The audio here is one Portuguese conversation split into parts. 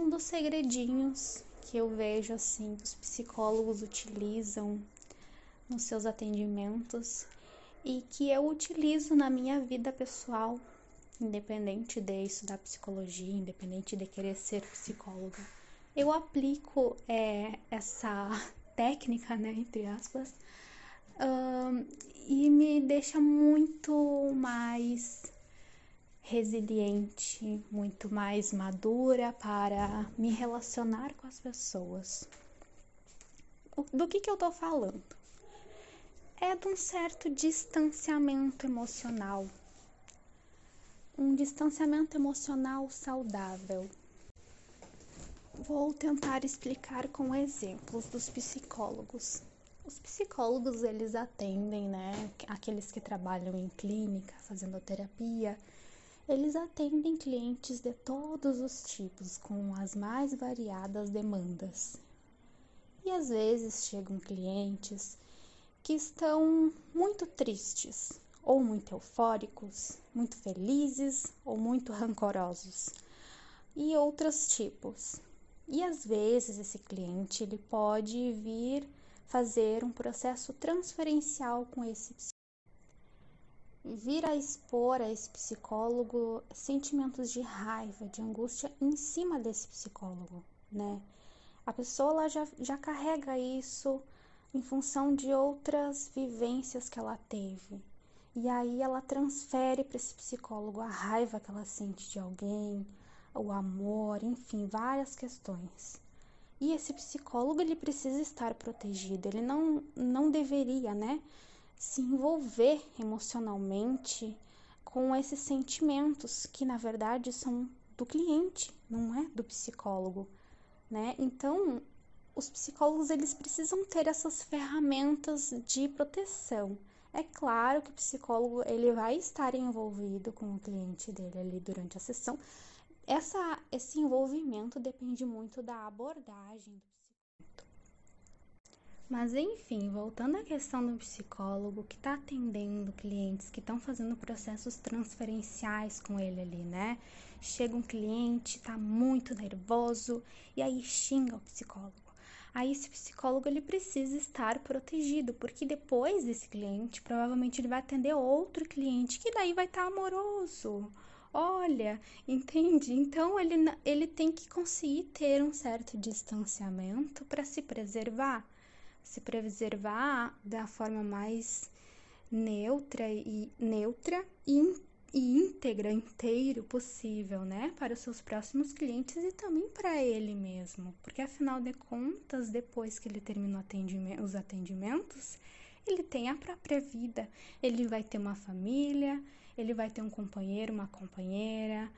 Um dos segredinhos que eu vejo assim que os psicólogos utilizam nos seus atendimentos e que eu utilizo na minha vida pessoal, independente de estudar psicologia, independente de querer ser psicóloga. Eu aplico é, essa técnica, né, entre aspas, uh, e me deixa muito mais resiliente, muito mais madura para me relacionar com as pessoas. Do que, que eu tô falando? É de um certo distanciamento emocional. Um distanciamento emocional saudável. Vou tentar explicar com exemplos dos psicólogos. Os psicólogos, eles atendem, né, aqueles que trabalham em clínica, fazendo terapia, eles atendem clientes de todos os tipos, com as mais variadas demandas. E às vezes chegam clientes que estão muito tristes, ou muito eufóricos, muito felizes ou muito rancorosos, e outros tipos. E às vezes esse cliente ele pode vir fazer um processo transferencial com esse vir a expor a esse psicólogo sentimentos de raiva, de angústia em cima desse psicólogo, né? A pessoa ela já, já carrega isso em função de outras vivências que ela teve. E aí ela transfere para esse psicólogo a raiva que ela sente de alguém, o amor, enfim, várias questões. E esse psicólogo ele precisa estar protegido, ele não, não deveria, né? Se envolver emocionalmente com esses sentimentos que na verdade são do cliente, não é do psicólogo, né? Então, os psicólogos eles precisam ter essas ferramentas de proteção. É claro que o psicólogo ele vai estar envolvido com o cliente dele ali durante a sessão. Essa, esse envolvimento depende muito da abordagem do mas enfim, voltando à questão do psicólogo que está atendendo clientes que estão fazendo processos transferenciais com ele ali, né? Chega um cliente, tá muito nervoso e aí xinga o psicólogo. Aí esse psicólogo ele precisa estar protegido, porque depois desse cliente, provavelmente ele vai atender outro cliente que daí vai estar tá amoroso. Olha, entende? Então ele, ele tem que conseguir ter um certo distanciamento para se preservar se preservar da forma mais neutra e neutra e, e íntegra, inteiro possível, né, para os seus próximos clientes e também para ele mesmo, porque afinal de contas, depois que ele termina atendimento, os atendimentos, ele tem a própria vida, ele vai ter uma família, ele vai ter um companheiro, uma companheira,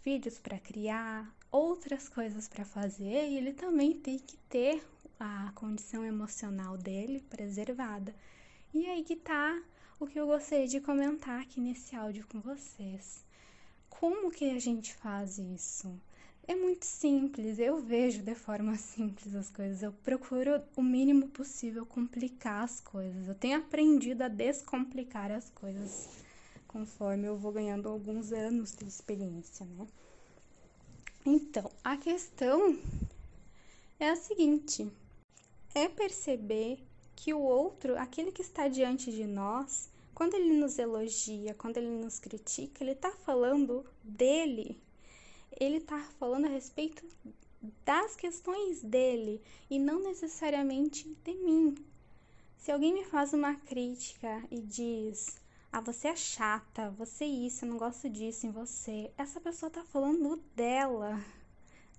filhos para criar, outras coisas para fazer, e ele também tem que ter a condição emocional dele preservada. E aí que tá o que eu gostaria de comentar aqui nesse áudio com vocês. Como que a gente faz isso? É muito simples, eu vejo de forma simples as coisas. Eu procuro o mínimo possível complicar as coisas. Eu tenho aprendido a descomplicar as coisas conforme eu vou ganhando alguns anos de experiência, né? Então, a questão é a seguinte: é perceber que o outro, aquele que está diante de nós, quando ele nos elogia, quando ele nos critica, ele está falando dele. Ele está falando a respeito das questões dele e não necessariamente de mim. Se alguém me faz uma crítica e diz: "Ah, você é chata, você é isso, eu não gosto disso em você", essa pessoa está falando dela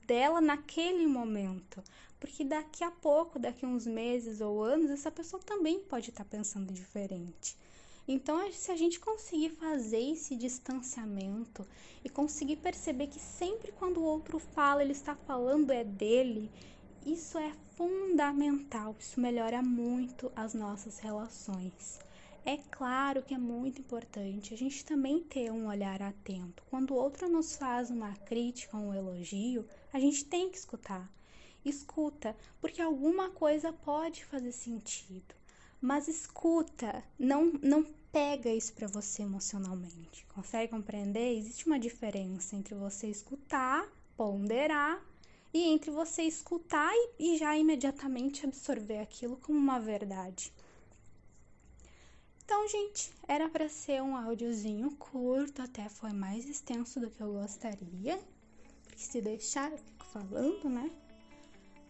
dela naquele momento. Porque daqui a pouco, daqui a uns meses ou anos, essa pessoa também pode estar tá pensando diferente. Então, se a gente conseguir fazer esse distanciamento e conseguir perceber que sempre quando o outro fala, ele está falando é dele, isso é fundamental. Isso melhora muito as nossas relações. É claro que é muito importante a gente também ter um olhar atento. Quando o outro nos faz uma crítica, um elogio, a gente tem que escutar. Escuta, porque alguma coisa pode fazer sentido. Mas escuta, não não pega isso para você emocionalmente. Consegue compreender? Existe uma diferença entre você escutar, ponderar e entre você escutar e, e já imediatamente absorver aquilo como uma verdade. Então, gente, era para ser um áudiozinho curto, até foi mais extenso do que eu gostaria, porque se deixar eu fico falando, né?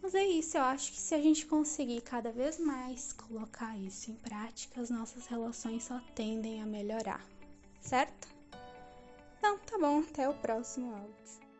Mas é isso, eu acho que se a gente conseguir cada vez mais colocar isso em prática, as nossas relações só tendem a melhorar, certo? Então, tá bom, até o próximo áudio.